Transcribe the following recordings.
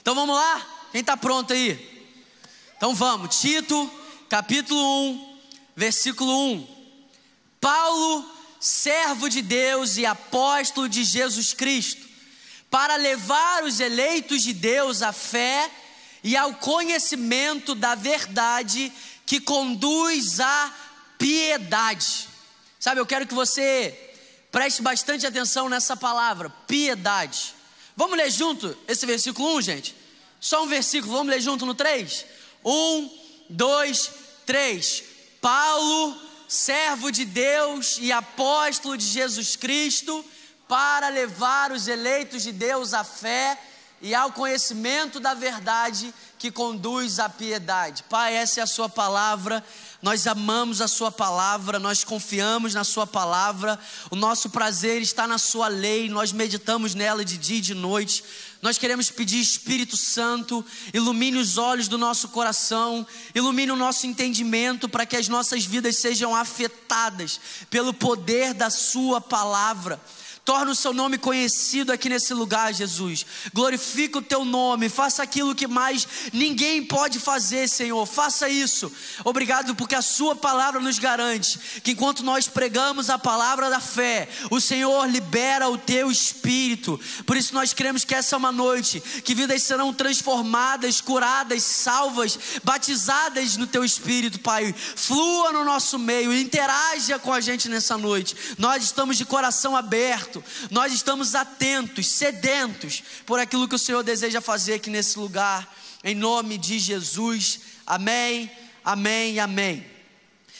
Então vamos lá? Quem está pronto aí? Então vamos, Tito, capítulo 1, versículo 1. Paulo, servo de Deus e apóstolo de Jesus Cristo, para levar os eleitos de Deus à fé e ao conhecimento da verdade que conduz à piedade. Sabe, eu quero que você preste bastante atenção nessa palavra, piedade. Vamos ler junto esse versículo 1, gente? Só um versículo, vamos ler junto no 3? 1, 2, 3. Paulo, servo de Deus e apóstolo de Jesus Cristo, para levar os eleitos de Deus à fé e ao conhecimento da verdade que conduz à piedade. Pai, essa é a Sua palavra. Nós amamos a Sua palavra, nós confiamos na Sua palavra, o nosso prazer está na Sua lei, nós meditamos nela de dia e de noite. Nós queremos pedir, Espírito Santo, ilumine os olhos do nosso coração, ilumine o nosso entendimento para que as nossas vidas sejam afetadas pelo poder da Sua palavra. Torna o seu nome conhecido aqui nesse lugar, Jesus. Glorifica o teu nome. Faça aquilo que mais ninguém pode fazer, Senhor. Faça isso. Obrigado porque a sua palavra nos garante que enquanto nós pregamos a palavra da fé, o Senhor libera o teu espírito. Por isso nós queremos que essa é uma noite que vidas serão transformadas, curadas, salvas, batizadas no teu espírito, Pai. Flua no nosso meio, interaja com a gente nessa noite. Nós estamos de coração aberto nós estamos atentos, sedentos por aquilo que o Senhor deseja fazer aqui nesse lugar, em nome de Jesus. Amém, amém, amém.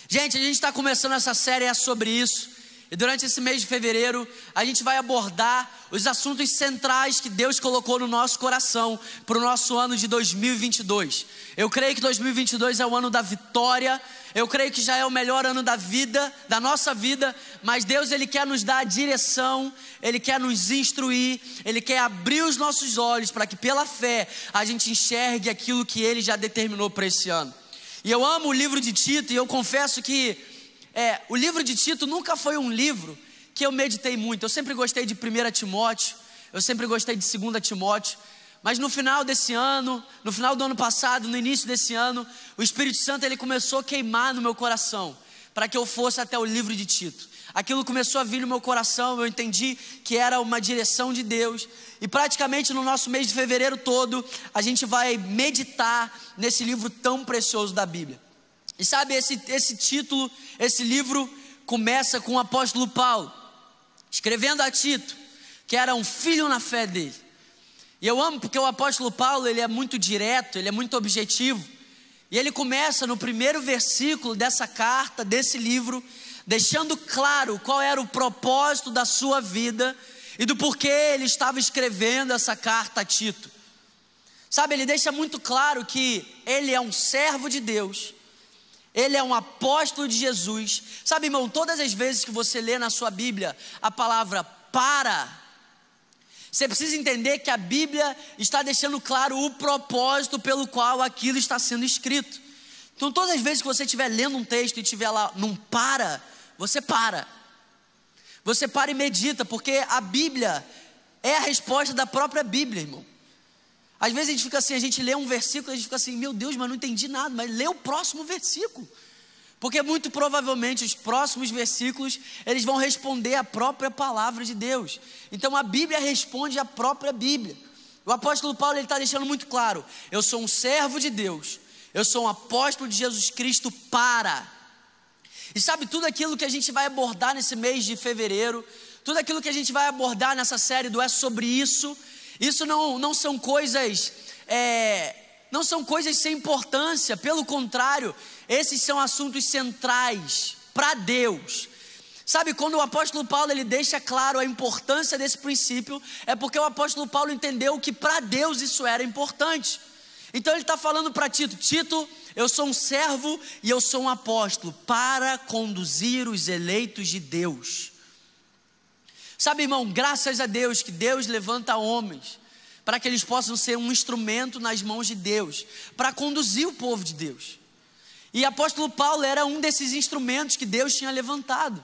Gente, a gente está começando essa série é sobre isso. E durante esse mês de fevereiro, a gente vai abordar os assuntos centrais que Deus colocou no nosso coração para o nosso ano de 2022. Eu creio que 2022 é o ano da vitória, eu creio que já é o melhor ano da vida, da nossa vida, mas Deus ele quer nos dar a direção, ele quer nos instruir, ele quer abrir os nossos olhos para que pela fé a gente enxergue aquilo que ele já determinou para esse ano. E eu amo o livro de Tito e eu confesso que é, o livro de Tito nunca foi um livro que eu meditei muito. Eu sempre gostei de 1 Timóteo, eu sempre gostei de 2 Timóteo. Mas no final desse ano, no final do ano passado, no início desse ano, o Espírito Santo ele começou a queimar no meu coração para que eu fosse até o livro de Tito. Aquilo começou a vir no meu coração, eu entendi que era uma direção de Deus. E praticamente no nosso mês de fevereiro todo, a gente vai meditar nesse livro tão precioso da Bíblia. E sabe, esse, esse título, esse livro começa com o apóstolo Paulo, escrevendo a Tito, que era um filho na fé dele. E eu amo porque o apóstolo Paulo, ele é muito direto, ele é muito objetivo. E ele começa no primeiro versículo dessa carta, desse livro, deixando claro qual era o propósito da sua vida e do porquê ele estava escrevendo essa carta a Tito. Sabe, ele deixa muito claro que ele é um servo de Deus ele é um apóstolo de Jesus. Sabe, irmão, todas as vezes que você lê na sua Bíblia a palavra para, você precisa entender que a Bíblia está deixando claro o propósito pelo qual aquilo está sendo escrito. Então, todas as vezes que você estiver lendo um texto e estiver lá, não para, você para. Você para e medita, porque a Bíblia é a resposta da própria Bíblia, irmão. Às vezes a gente fica assim, a gente lê um versículo, a gente fica assim, meu Deus, mas não entendi nada, mas lê o próximo versículo. Porque muito provavelmente os próximos versículos, eles vão responder a própria palavra de Deus. Então a Bíblia responde a própria Bíblia. O apóstolo Paulo está deixando muito claro: eu sou um servo de Deus, eu sou um apóstolo de Jesus Cristo para. E sabe tudo aquilo que a gente vai abordar nesse mês de fevereiro, tudo aquilo que a gente vai abordar nessa série do É Sobre Isso, isso não, não são coisas. É, não são coisas sem importância, pelo contrário, esses são assuntos centrais para Deus. Sabe, quando o apóstolo Paulo ele deixa claro a importância desse princípio, é porque o apóstolo Paulo entendeu que para Deus isso era importante. Então ele está falando para Tito: Tito, eu sou um servo e eu sou um apóstolo para conduzir os eleitos de Deus. Sabe, irmão, graças a Deus que Deus levanta homens para que eles possam ser um instrumento nas mãos de Deus, para conduzir o povo de Deus. E apóstolo Paulo era um desses instrumentos que Deus tinha levantado.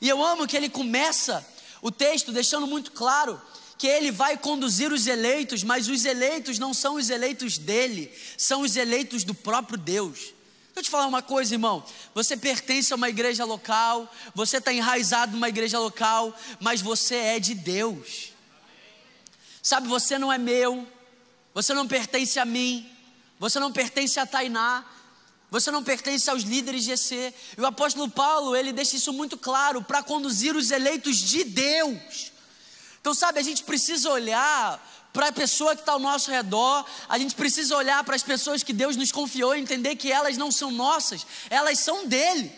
E eu amo que ele começa o texto deixando muito claro que ele vai conduzir os eleitos, mas os eleitos não são os eleitos dele, são os eleitos do próprio Deus. Deixa eu te falar uma coisa, irmão. Você pertence a uma igreja local, você está enraizado numa igreja local, mas você é de Deus. Sabe, você não é meu, você não pertence a mim, você não pertence a Tainá, você não pertence aos líderes de EC. E o apóstolo Paulo, ele deixa isso muito claro para conduzir os eleitos de Deus. Então, sabe, a gente precisa olhar para a pessoa que está ao nosso redor, a gente precisa olhar para as pessoas que Deus nos confiou e entender que elas não são nossas, elas são dele.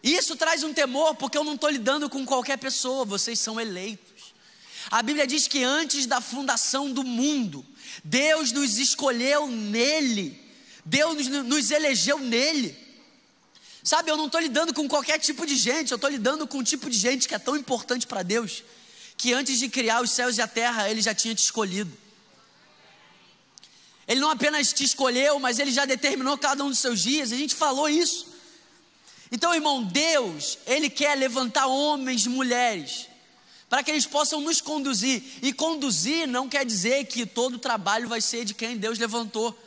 Isso traz um temor, porque eu não estou lidando com qualquer pessoa, vocês são eleitos. A Bíblia diz que antes da fundação do mundo, Deus nos escolheu nele, Deus nos, elegeu nele. Sabe, eu não estou lidando com qualquer tipo de gente, eu estou lidando com um tipo de gente que é tão importante para Deus que antes de criar os céus e a terra, ele já tinha te escolhido. Ele não apenas te escolheu, mas ele já determinou cada um dos seus dias. A gente falou isso. Então, irmão, Deus, ele quer levantar homens e mulheres para que eles possam nos conduzir. E conduzir não quer dizer que todo o trabalho vai ser de quem Deus levantou.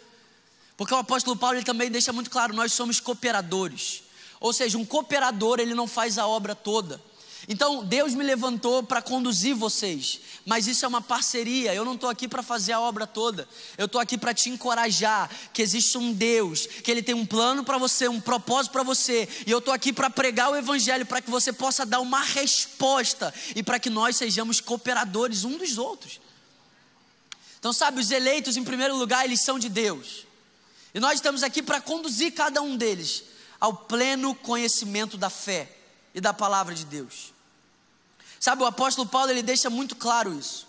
Porque o apóstolo Paulo ele também deixa muito claro, nós somos cooperadores. Ou seja, um cooperador, ele não faz a obra toda. Então, Deus me levantou para conduzir vocês, mas isso é uma parceria. Eu não estou aqui para fazer a obra toda, eu estou aqui para te encorajar que existe um Deus, que Ele tem um plano para você, um propósito para você, e eu estou aqui para pregar o Evangelho, para que você possa dar uma resposta e para que nós sejamos cooperadores um dos outros. Então, sabe, os eleitos, em primeiro lugar, eles são de Deus, e nós estamos aqui para conduzir cada um deles ao pleno conhecimento da fé e da palavra de Deus. Sabe, o apóstolo Paulo ele deixa muito claro isso.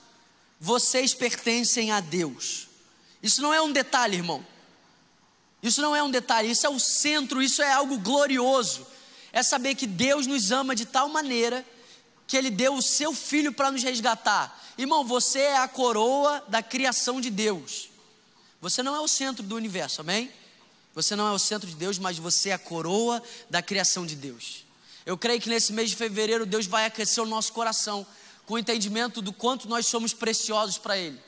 Vocês pertencem a Deus. Isso não é um detalhe, irmão. Isso não é um detalhe, isso é o centro, isso é algo glorioso. É saber que Deus nos ama de tal maneira que Ele deu o seu filho para nos resgatar. Irmão, você é a coroa da criação de Deus. Você não é o centro do universo, amém? Você não é o centro de Deus, mas você é a coroa da criação de Deus. Eu creio que nesse mês de fevereiro Deus vai aquecer o nosso coração com o entendimento do quanto nós somos preciosos para Ele.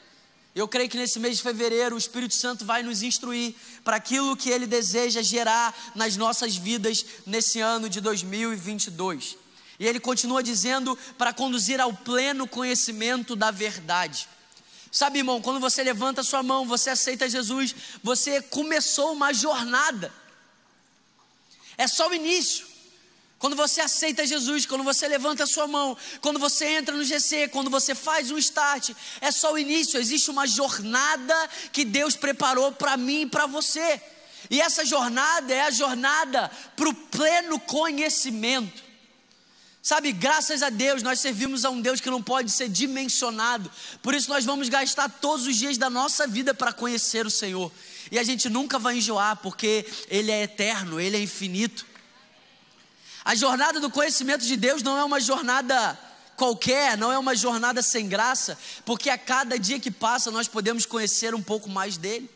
Eu creio que nesse mês de fevereiro o Espírito Santo vai nos instruir para aquilo que Ele deseja gerar nas nossas vidas nesse ano de 2022. E Ele continua dizendo para conduzir ao pleno conhecimento da verdade. Sabe, irmão, quando você levanta a sua mão, você aceita Jesus, você começou uma jornada. É só o início. Quando você aceita Jesus, quando você levanta sua mão, quando você entra no GC, quando você faz um start, é só o início, existe uma jornada que Deus preparou para mim e para você. E essa jornada é a jornada para o pleno conhecimento. Sabe, graças a Deus, nós servimos a um Deus que não pode ser dimensionado. Por isso, nós vamos gastar todos os dias da nossa vida para conhecer o Senhor. E a gente nunca vai enjoar, porque Ele é eterno, Ele é infinito. A jornada do conhecimento de Deus não é uma jornada qualquer, não é uma jornada sem graça, porque a cada dia que passa nós podemos conhecer um pouco mais dele.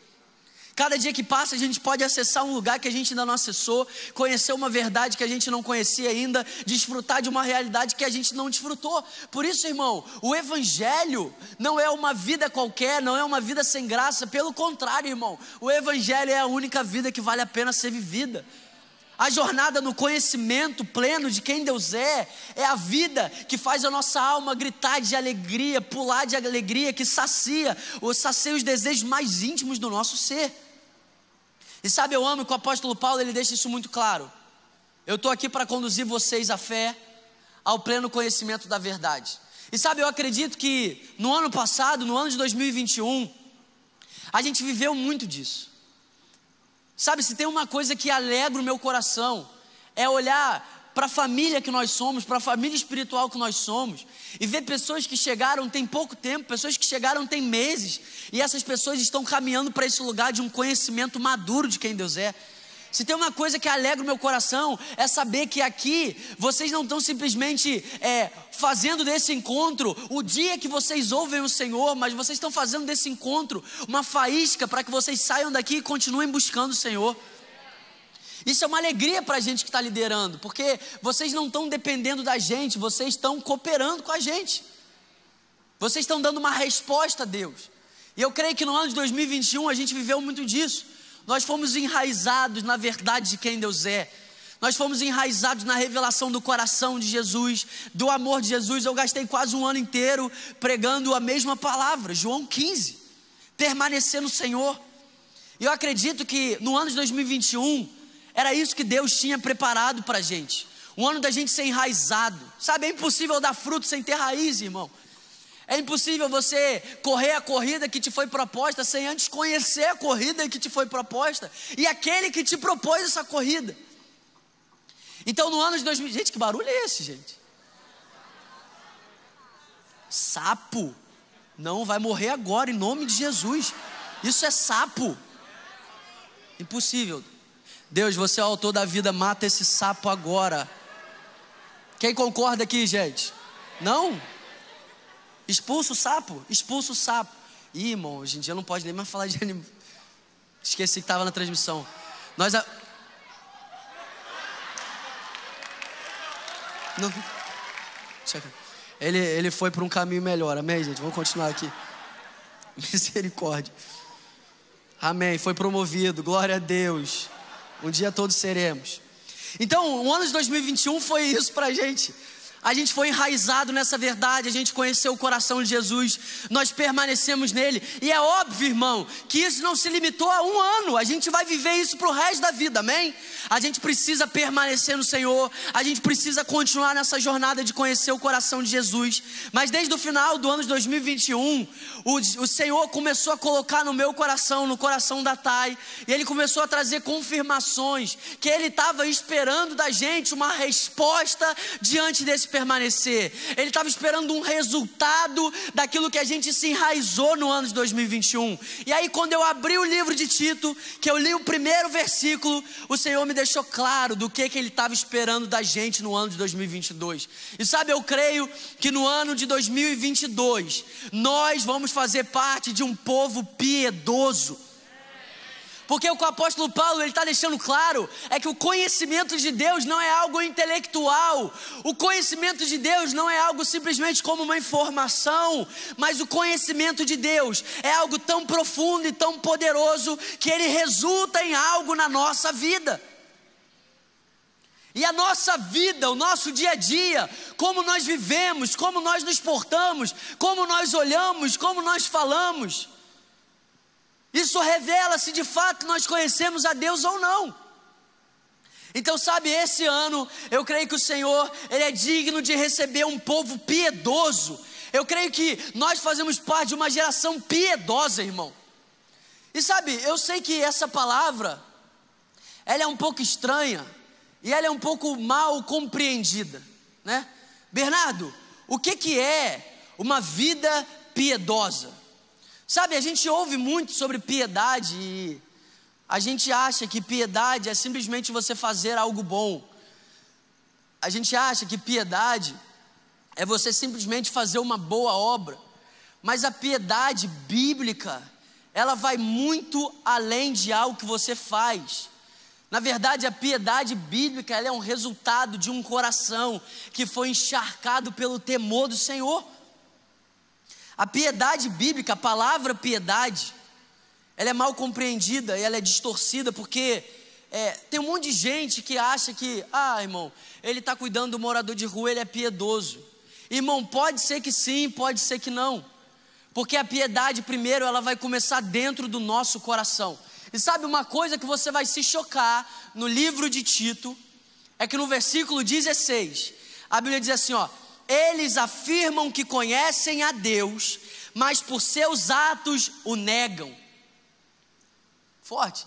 Cada dia que passa a gente pode acessar um lugar que a gente ainda não acessou, conhecer uma verdade que a gente não conhecia ainda, desfrutar de uma realidade que a gente não desfrutou. Por isso, irmão, o Evangelho não é uma vida qualquer, não é uma vida sem graça, pelo contrário, irmão, o Evangelho é a única vida que vale a pena ser vivida. A jornada no conhecimento pleno de quem Deus é, é a vida que faz a nossa alma gritar de alegria, pular de alegria, que sacia, ou sacia os desejos mais íntimos do nosso ser. E sabe, eu amo que o apóstolo Paulo ele deixa isso muito claro. Eu estou aqui para conduzir vocês à fé, ao pleno conhecimento da verdade. E sabe, eu acredito que no ano passado, no ano de 2021, a gente viveu muito disso. Sabe, se tem uma coisa que alegra o meu coração, é olhar para a família que nós somos, para a família espiritual que nós somos, e ver pessoas que chegaram tem pouco tempo, pessoas que chegaram tem meses, e essas pessoas estão caminhando para esse lugar de um conhecimento maduro de quem Deus é. Se tem uma coisa que alegra o meu coração, é saber que aqui vocês não estão simplesmente é, fazendo desse encontro o dia que vocês ouvem o Senhor, mas vocês estão fazendo desse encontro uma faísca para que vocês saiam daqui e continuem buscando o Senhor. Isso é uma alegria para a gente que está liderando, porque vocês não estão dependendo da gente, vocês estão cooperando com a gente. Vocês estão dando uma resposta a Deus. E eu creio que no ano de 2021 a gente viveu muito disso. Nós fomos enraizados na verdade de quem Deus é. Nós fomos enraizados na revelação do coração de Jesus, do amor de Jesus. Eu gastei quase um ano inteiro pregando a mesma palavra, João 15. Permanecer no Senhor. E eu acredito que no ano de 2021 era isso que Deus tinha preparado para a gente. Um ano da gente ser enraizado. Sabe, é impossível dar fruto sem ter raiz, irmão. É impossível você correr a corrida que te foi proposta sem antes conhecer a corrida que te foi proposta e aquele que te propôs essa corrida. Então, no ano de 2000, gente, que barulho é esse, gente? Sapo não vai morrer agora em nome de Jesus. Isso é sapo. Impossível. Deus, você é o autor da vida, mata esse sapo agora. Quem concorda aqui, gente? Não? Expulsa o sapo, expulsa o sapo. Ih, irmão, hoje em dia não pode nem mais falar de animal. Esqueci que estava na transmissão. Nós. A... Não. Ele, ele foi para um caminho melhor, amém, gente? Vamos continuar aqui. Misericórdia. Amém. Foi promovido, glória a Deus. Um dia todos seremos. Então, o ano de 2021 foi isso para a gente a gente foi enraizado nessa verdade, a gente conheceu o coração de Jesus, nós permanecemos nele, e é óbvio, irmão, que isso não se limitou a um ano, a gente vai viver isso para o resto da vida, amém? A gente precisa permanecer no Senhor, a gente precisa continuar nessa jornada de conhecer o coração de Jesus, mas desde o final do ano de 2021, o, o Senhor começou a colocar no meu coração, no coração da Thay, e Ele começou a trazer confirmações que Ele estava esperando da gente uma resposta diante desse permanecer. Ele estava esperando um resultado daquilo que a gente se enraizou no ano de 2021. E aí, quando eu abri o livro de Tito, que eu li o primeiro versículo, o Senhor me deixou claro do que, que Ele estava esperando da gente no ano de 2022. E sabe, eu creio que no ano de 2022, nós vamos fazer parte de um povo piedoso porque o que o apóstolo Paulo está deixando claro é que o conhecimento de Deus não é algo intelectual. O conhecimento de Deus não é algo simplesmente como uma informação, mas o conhecimento de Deus é algo tão profundo e tão poderoso que ele resulta em algo na nossa vida. E a nossa vida, o nosso dia a dia, como nós vivemos, como nós nos portamos, como nós olhamos, como nós falamos, isso revela se de fato nós conhecemos a Deus ou não. Então, sabe, esse ano eu creio que o Senhor, Ele é digno de receber um povo piedoso. Eu creio que nós fazemos parte de uma geração piedosa, irmão. E sabe, eu sei que essa palavra, ela é um pouco estranha e ela é um pouco mal compreendida, né? Bernardo, o que que é uma vida piedosa? Sabe, a gente ouve muito sobre piedade e a gente acha que piedade é simplesmente você fazer algo bom. A gente acha que piedade é você simplesmente fazer uma boa obra. Mas a piedade bíblica, ela vai muito além de algo que você faz. Na verdade, a piedade bíblica é um resultado de um coração que foi encharcado pelo temor do Senhor. A piedade bíblica, a palavra piedade, ela é mal compreendida e ela é distorcida porque é, tem um monte de gente que acha que, ah, irmão, ele está cuidando do morador de rua, ele é piedoso. Irmão, pode ser que sim, pode ser que não. Porque a piedade, primeiro, ela vai começar dentro do nosso coração. E sabe uma coisa que você vai se chocar no livro de Tito, é que no versículo 16, a Bíblia diz assim: ó, eles afirmam que conhecem a Deus, mas por seus atos o negam. Forte.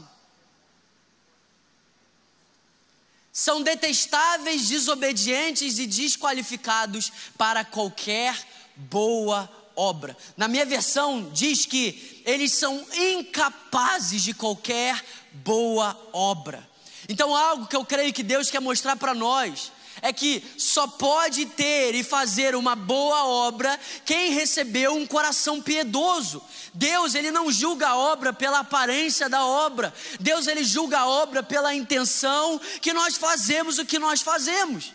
São detestáveis, desobedientes e desqualificados para qualquer boa obra. Na minha versão, diz que eles são incapazes de qualquer boa obra. Então, algo que eu creio que Deus quer mostrar para nós é que só pode ter e fazer uma boa obra quem recebeu um coração piedoso. Deus, ele não julga a obra pela aparência da obra. Deus, ele julga a obra pela intenção que nós fazemos o que nós fazemos.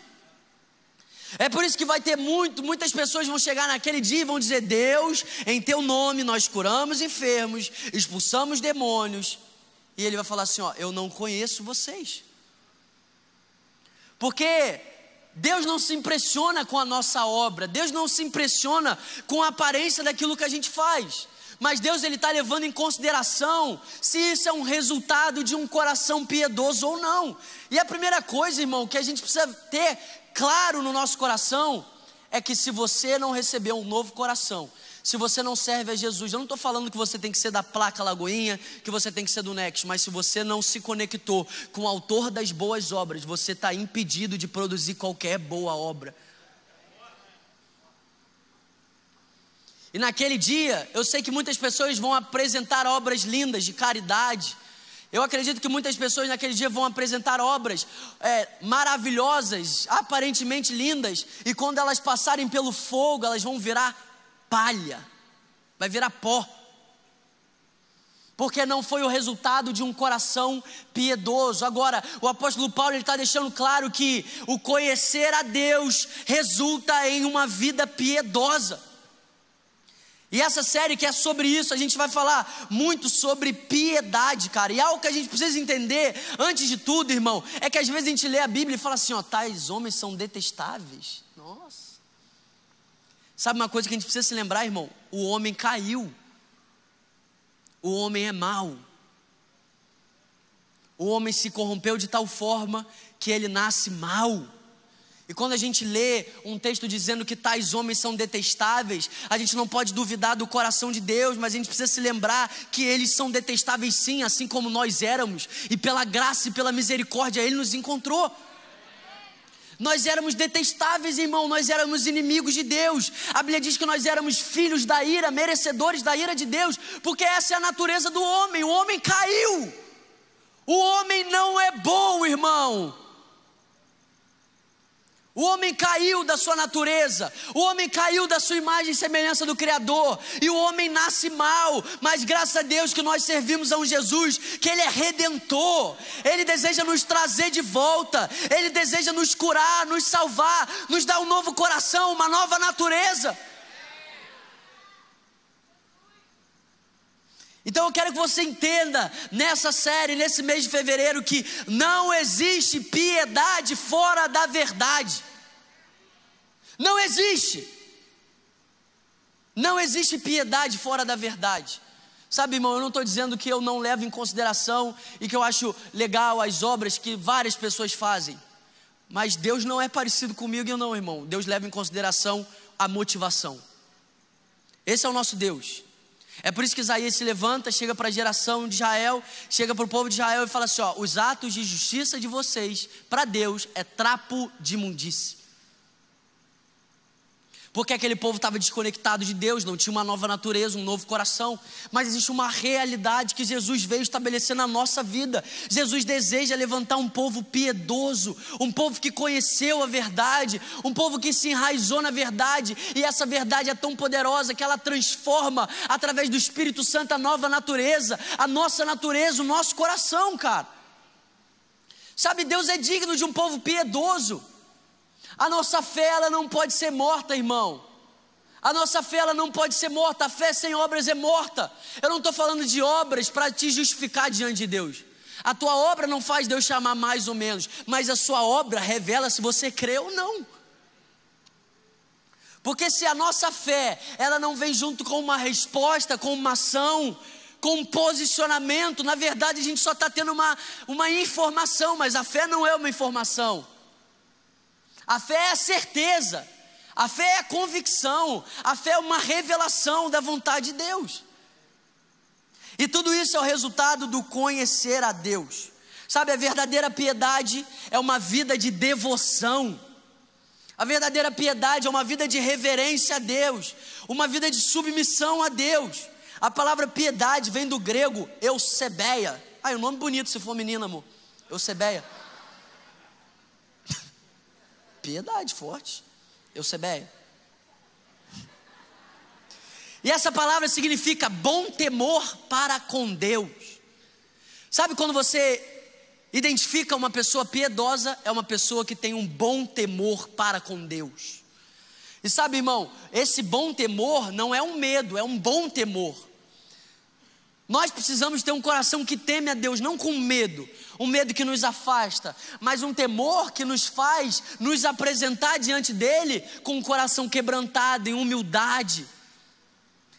É por isso que vai ter muito, muitas pessoas vão chegar naquele dia e vão dizer: Deus, em teu nome nós curamos enfermos, expulsamos demônios. E ele vai falar assim: Ó, eu não conheço vocês. Porque Deus não se impressiona com a nossa obra, Deus não se impressiona com a aparência daquilo que a gente faz. Mas Deus ele está levando em consideração se isso é um resultado de um coração piedoso ou não. E a primeira coisa, irmão, que a gente precisa ter claro no nosso coração é que se você não recebeu um novo coração, se você não serve a Jesus, eu não estou falando que você tem que ser da placa Lagoinha, que você tem que ser do Next, mas se você não se conectou com o autor das boas obras, você está impedido de produzir qualquer boa obra. E naquele dia, eu sei que muitas pessoas vão apresentar obras lindas de caridade. Eu acredito que muitas pessoas naquele dia vão apresentar obras é, maravilhosas, aparentemente lindas, e quando elas passarem pelo fogo, elas vão virar palha, vai virar pó. Porque não foi o resultado de um coração piedoso. Agora, o apóstolo Paulo está deixando claro que o conhecer a Deus resulta em uma vida piedosa. E essa série que é sobre isso, a gente vai falar muito sobre piedade, cara. E algo que a gente precisa entender, antes de tudo, irmão, é que às vezes a gente lê a Bíblia e fala assim: ó, tais homens são detestáveis. Nossa. Sabe uma coisa que a gente precisa se lembrar, irmão? O homem caiu. O homem é mau. O homem se corrompeu de tal forma que ele nasce mau. E quando a gente lê um texto dizendo que tais homens são detestáveis, a gente não pode duvidar do coração de Deus, mas a gente precisa se lembrar que eles são detestáveis sim, assim como nós éramos, e pela graça e pela misericórdia ele nos encontrou. Nós éramos detestáveis, irmão, nós éramos inimigos de Deus. A Bíblia diz que nós éramos filhos da ira, merecedores da ira de Deus, porque essa é a natureza do homem. O homem caiu. O homem não é bom, irmão. O homem caiu da sua natureza, o homem caiu da sua imagem e semelhança do Criador, e o homem nasce mal, mas graças a Deus que nós servimos a um Jesus, que Ele é redentor, Ele deseja nos trazer de volta, Ele deseja nos curar, nos salvar, nos dar um novo coração, uma nova natureza. Então eu quero que você entenda nessa série, nesse mês de fevereiro, que não existe piedade fora da verdade. Não existe. Não existe piedade fora da verdade. Sabe, irmão, eu não estou dizendo que eu não levo em consideração e que eu acho legal as obras que várias pessoas fazem. Mas Deus não é parecido comigo, não, irmão. Deus leva em consideração a motivação. Esse é o nosso Deus. É por isso que Isaías se levanta, chega para a geração de Israel, chega para o povo de Israel e fala assim: ó, os atos de justiça de vocês, para Deus, é trapo de imundície porque aquele povo estava desconectado de Deus, não tinha uma nova natureza, um novo coração. Mas existe uma realidade que Jesus veio estabelecer na nossa vida. Jesus deseja levantar um povo piedoso, um povo que conheceu a verdade, um povo que se enraizou na verdade, e essa verdade é tão poderosa que ela transforma, através do Espírito Santo, a nova natureza, a nossa natureza, o nosso coração, cara. Sabe, Deus é digno de um povo piedoso. A nossa fé ela não pode ser morta, irmão. A nossa fé ela não pode ser morta. A fé sem obras é morta. Eu não estou falando de obras para te justificar diante de Deus. A tua obra não faz Deus chamar mais ou menos, mas a sua obra revela se você crê ou não. Porque se a nossa fé, ela não vem junto com uma resposta, com uma ação, com um posicionamento, na verdade a gente só está tendo uma, uma informação, mas a fé não é uma informação. A fé é a certeza, a fé é a convicção, a fé é uma revelação da vontade de Deus. E tudo isso é o resultado do conhecer a Deus. Sabe, a verdadeira piedade é uma vida de devoção. A verdadeira piedade é uma vida de reverência a Deus, uma vida de submissão a Deus. A palavra piedade vem do grego eusebeia. Ah, um nome bonito se for menina, amor. Eusebeia piedade forte. Eusebeia. E essa palavra significa bom temor para com Deus. Sabe quando você identifica uma pessoa piedosa é uma pessoa que tem um bom temor para com Deus. E sabe, irmão, esse bom temor não é um medo, é um bom temor. Nós precisamos ter um coração que teme a Deus, não com medo, um medo que nos afasta, mas um temor que nos faz nos apresentar diante dele com o um coração quebrantado, em humildade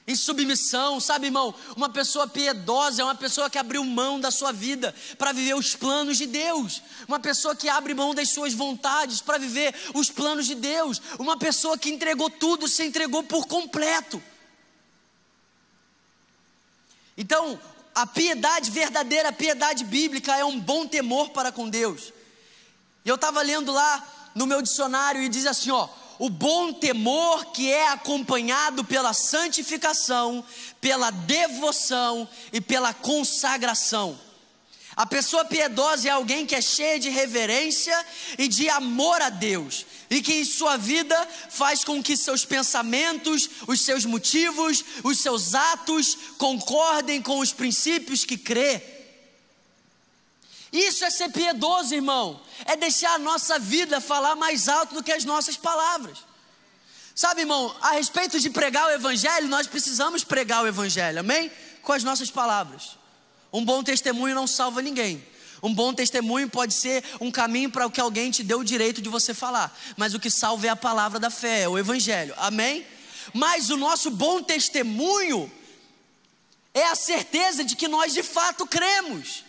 em submissão, sabe, irmão? Uma pessoa piedosa é uma pessoa que abriu mão da sua vida para viver os planos de Deus. Uma pessoa que abre mão das suas vontades para viver os planos de Deus. Uma pessoa que entregou tudo, se entregou por completo. Então, a piedade verdadeira, a piedade bíblica é um bom temor para com Deus. E eu estava lendo lá no meu dicionário e diz assim, ó, o bom temor que é acompanhado pela santificação, pela devoção e pela consagração. A pessoa piedosa é alguém que é cheia de reverência e de amor a Deus, e que em sua vida faz com que seus pensamentos, os seus motivos, os seus atos concordem com os princípios que crê. Isso é ser piedoso, irmão. É deixar a nossa vida falar mais alto do que as nossas palavras. Sabe, irmão, a respeito de pregar o Evangelho, nós precisamos pregar o Evangelho, amém? Com as nossas palavras. Um bom testemunho não salva ninguém. Um bom testemunho pode ser um caminho para o que alguém te deu o direito de você falar, mas o que salva é a palavra da fé, é o Evangelho, amém? Mas o nosso bom testemunho é a certeza de que nós de fato cremos.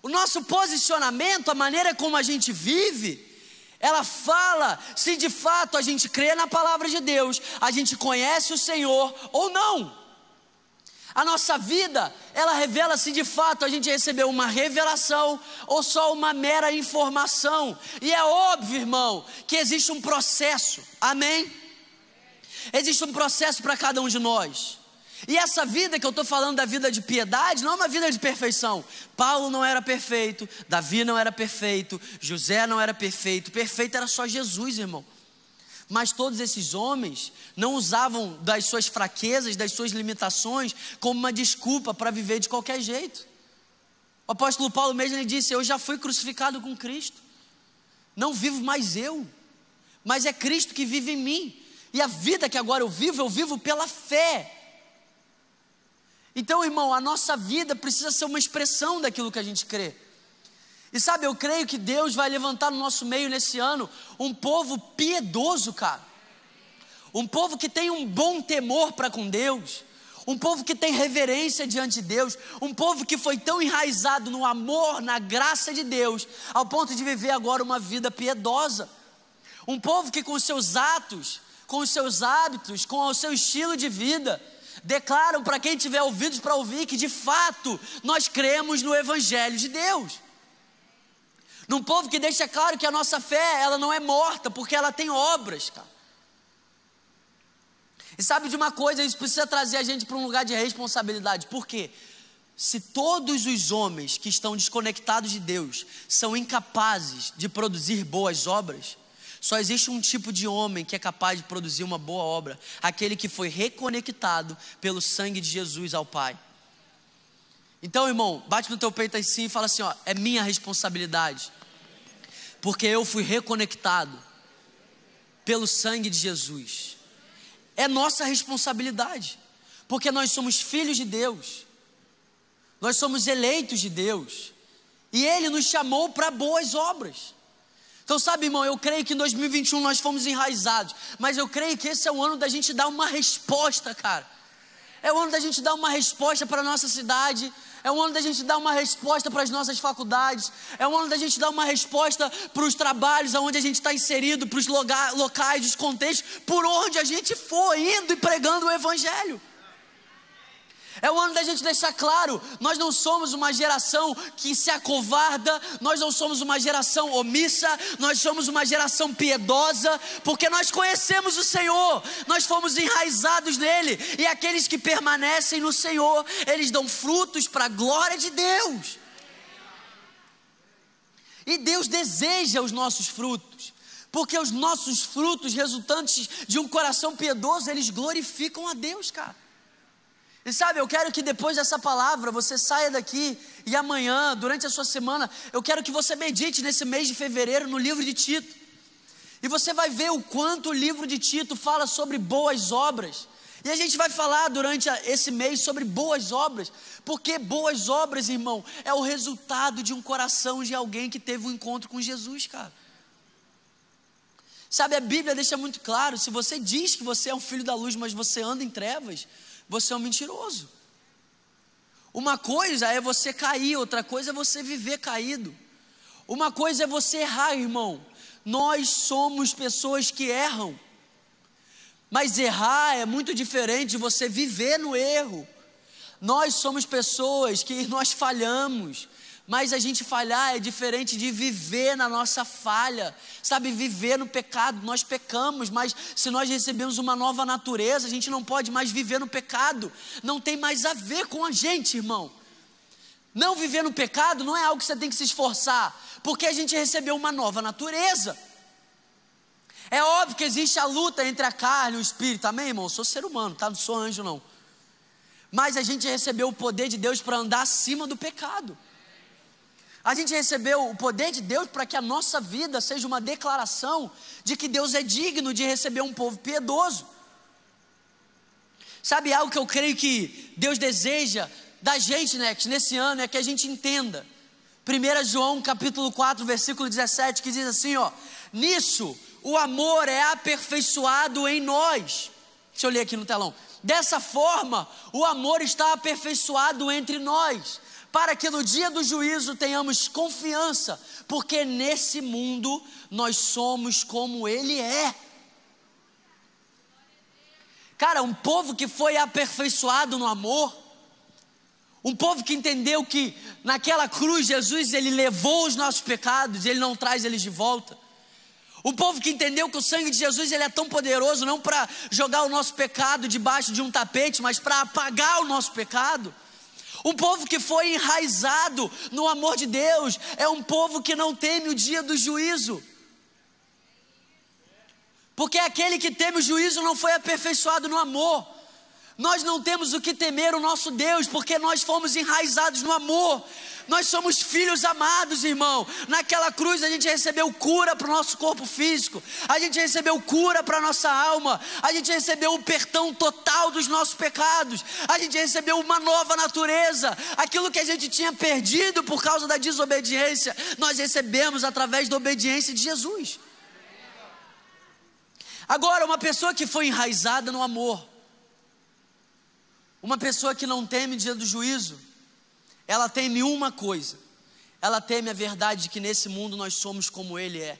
O nosso posicionamento, a maneira como a gente vive, ela fala se de fato a gente crê na palavra de Deus, a gente conhece o Senhor ou não. A nossa vida, ela revela se de fato a gente recebeu uma revelação ou só uma mera informação. E é óbvio, irmão, que existe um processo, amém? Existe um processo para cada um de nós. E essa vida que eu estou falando da vida de piedade, não é uma vida de perfeição. Paulo não era perfeito, Davi não era perfeito, José não era perfeito, perfeito era só Jesus, irmão. Mas todos esses homens não usavam das suas fraquezas, das suas limitações, como uma desculpa para viver de qualquer jeito. O apóstolo Paulo mesmo ele disse: Eu já fui crucificado com Cristo, não vivo mais eu, mas é Cristo que vive em mim. E a vida que agora eu vivo, eu vivo pela fé então, irmão, a nossa vida precisa ser uma expressão daquilo que a gente crê. E sabe, eu creio que Deus vai levantar no nosso meio nesse ano um povo piedoso, cara. Um povo que tem um bom temor para com Deus. Um povo que tem reverência diante de Deus, um povo que foi tão enraizado no amor, na graça de Deus, ao ponto de viver agora uma vida piedosa. Um povo que com seus atos, com seus hábitos, com o seu estilo de vida, declaram para quem tiver ouvidos para ouvir que de fato nós cremos no Evangelho de Deus. Num povo que deixa claro que a nossa fé ela não é morta, porque ela tem obras, cara. E sabe de uma coisa, isso precisa trazer a gente para um lugar de responsabilidade. Por quê? Se todos os homens que estão desconectados de Deus são incapazes de produzir boas obras, só existe um tipo de homem que é capaz de produzir uma boa obra: aquele que foi reconectado pelo sangue de Jesus ao Pai. Então, irmão, bate no teu peito assim e fala assim: ó, é minha responsabilidade, porque eu fui reconectado pelo sangue de Jesus. É nossa responsabilidade, porque nós somos filhos de Deus, nós somos eleitos de Deus, e Ele nos chamou para boas obras. Então, sabe, irmão, eu creio que em 2021 nós fomos enraizados, mas eu creio que esse é o ano da gente dar uma resposta, cara. É o ano da gente dar uma resposta para a nossa cidade, é o ano da gente dar uma resposta para as nossas faculdades, é o ano da gente dar uma resposta para os trabalhos aonde a gente está inserido, para os locais, os contextos, por onde a gente for indo e pregando o Evangelho. É o ano da gente deixar claro: nós não somos uma geração que se acovarda, nós não somos uma geração omissa, nós somos uma geração piedosa, porque nós conhecemos o Senhor, nós fomos enraizados nele, e aqueles que permanecem no Senhor, eles dão frutos para a glória de Deus. E Deus deseja os nossos frutos, porque os nossos frutos resultantes de um coração piedoso, eles glorificam a Deus, cara. E sabe, eu quero que depois dessa palavra você saia daqui e amanhã, durante a sua semana, eu quero que você medite nesse mês de fevereiro no livro de Tito. E você vai ver o quanto o livro de Tito fala sobre boas obras. E a gente vai falar durante esse mês sobre boas obras, porque boas obras, irmão, é o resultado de um coração de alguém que teve um encontro com Jesus, cara. Sabe, a Bíblia deixa muito claro: se você diz que você é um filho da luz, mas você anda em trevas, você é um mentiroso. Uma coisa é você cair, outra coisa é você viver caído. Uma coisa é você errar, irmão. Nós somos pessoas que erram. Mas errar é muito diferente de você viver no erro. Nós somos pessoas que nós falhamos, mas a gente falhar é diferente de viver na nossa falha, sabe? Viver no pecado, nós pecamos, mas se nós recebemos uma nova natureza, a gente não pode mais viver no pecado, não tem mais a ver com a gente, irmão. Não viver no pecado não é algo que você tem que se esforçar, porque a gente recebeu uma nova natureza. É óbvio que existe a luta entre a carne e o espírito, amém, irmão? Eu sou ser humano, tá? Não sou anjo, não. Mas a gente recebeu o poder de Deus para andar acima do pecado. A gente recebeu o poder de Deus para que a nossa vida seja uma declaração de que Deus é digno de receber um povo piedoso. Sabe algo que eu creio que Deus deseja da gente, né, nesse ano é que a gente entenda. 1 João capítulo 4, versículo 17, que diz assim, ó: "Nisso o amor é aperfeiçoado em nós". Deixa eu ler aqui no telão. Dessa forma, o amor está aperfeiçoado entre nós para que no dia do juízo tenhamos confiança, porque nesse mundo nós somos como Ele é. Cara, um povo que foi aperfeiçoado no amor, um povo que entendeu que naquela cruz Jesus ele levou os nossos pecados, ele não traz eles de volta. Um povo que entendeu que o sangue de Jesus ele é tão poderoso não para jogar o nosso pecado debaixo de um tapete, mas para apagar o nosso pecado. Um povo que foi enraizado no amor de Deus é um povo que não teme o dia do juízo. Porque aquele que teme o juízo não foi aperfeiçoado no amor. Nós não temos o que temer o nosso Deus, porque nós fomos enraizados no amor. Nós somos filhos amados, irmão. Naquela cruz a gente recebeu cura para o nosso corpo físico, a gente recebeu cura para a nossa alma, a gente recebeu o perdão total dos nossos pecados, a gente recebeu uma nova natureza. Aquilo que a gente tinha perdido por causa da desobediência, nós recebemos através da obediência de Jesus. Agora, uma pessoa que foi enraizada no amor, uma pessoa que não teme dia do juízo, ela teme uma coisa: ela teme a verdade de que nesse mundo nós somos como Ele é.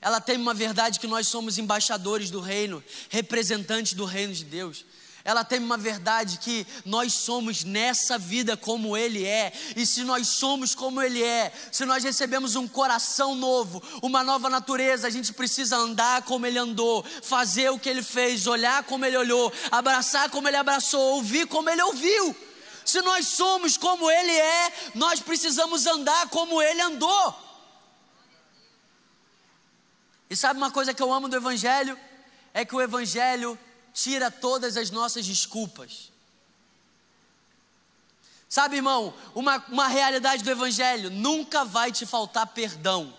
Ela teme uma verdade que nós somos embaixadores do reino, representantes do reino de Deus. Ela teme uma verdade que nós somos nessa vida como Ele é, e se nós somos como Ele é, se nós recebemos um coração novo, uma nova natureza, a gente precisa andar como Ele andou, fazer o que Ele fez, olhar como Ele olhou, abraçar como Ele abraçou, ouvir como Ele ouviu. Se nós somos como Ele é, nós precisamos andar como Ele andou. E sabe uma coisa que eu amo do Evangelho? É que o Evangelho tira todas as nossas desculpas. Sabe, irmão, uma, uma realidade do Evangelho: nunca vai te faltar perdão,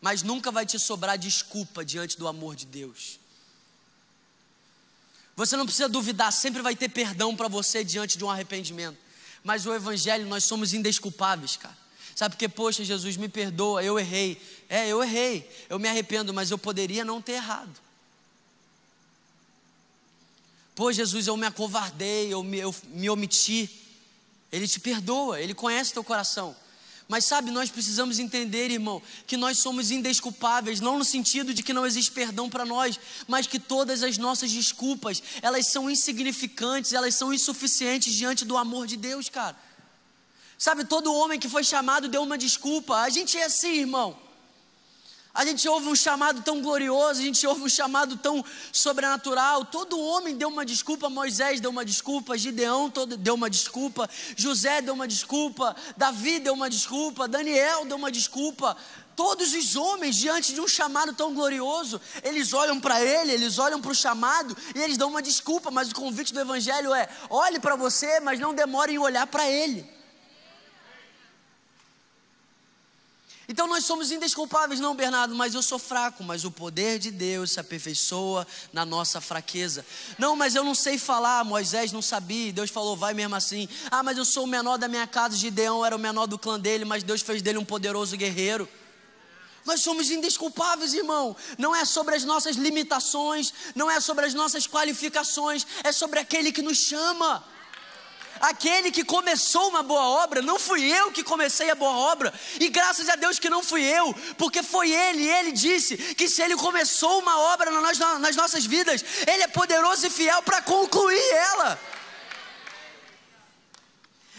mas nunca vai te sobrar desculpa diante do amor de Deus. Você não precisa duvidar, sempre vai ter perdão para você diante de um arrependimento. Mas o Evangelho, nós somos indesculpáveis, cara. Sabe porque, poxa, Jesus, me perdoa, eu errei. É, eu errei, eu me arrependo, mas eu poderia não ter errado. Pô, Jesus, eu me acovardei, eu me, eu me omiti. Ele te perdoa, ele conhece teu coração. Mas sabe, nós precisamos entender, irmão, que nós somos indesculpáveis, não no sentido de que não existe perdão para nós, mas que todas as nossas desculpas, elas são insignificantes, elas são insuficientes diante do amor de Deus, cara. Sabe, todo homem que foi chamado deu uma desculpa. A gente é assim, irmão. A gente ouve um chamado tão glorioso, a gente ouve um chamado tão sobrenatural. Todo homem deu uma desculpa, Moisés deu uma desculpa, Gideão todo, deu uma desculpa, José deu uma desculpa, Davi deu uma desculpa, Daniel deu uma desculpa. Todos os homens, diante de um chamado tão glorioso, eles olham para ele, eles olham para o chamado e eles dão uma desculpa, mas o convite do Evangelho é: olhe para você, mas não demore em olhar para ele. Então nós somos indesculpáveis, não, Bernardo, mas eu sou fraco, mas o poder de Deus se aperfeiçoa na nossa fraqueza. Não, mas eu não sei falar, Moisés não sabia, Deus falou, vai mesmo assim. Ah, mas eu sou o menor da minha casa, Gideão era o menor do clã dele, mas Deus fez dele um poderoso guerreiro. Nós somos indesculpáveis, irmão. Não é sobre as nossas limitações, não é sobre as nossas qualificações, é sobre aquele que nos chama. Aquele que começou uma boa obra, não fui eu que comecei a boa obra, e graças a Deus que não fui eu, porque foi Ele, Ele disse que se Ele começou uma obra nas nossas vidas, Ele é poderoso e fiel para concluir ela.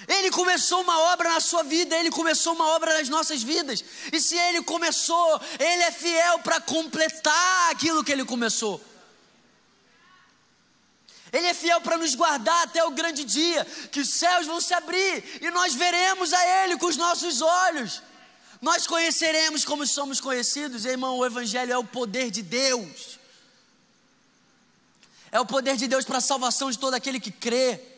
Ele começou uma obra na sua vida, Ele começou uma obra nas nossas vidas. E se Ele começou, Ele é fiel para completar aquilo que Ele começou. Ele é fiel para nos guardar até o grande dia, que os céus vão se abrir e nós veremos a Ele com os nossos olhos. Nós conheceremos como somos conhecidos, irmão. O Evangelho é o poder de Deus, é o poder de Deus para a salvação de todo aquele que crê.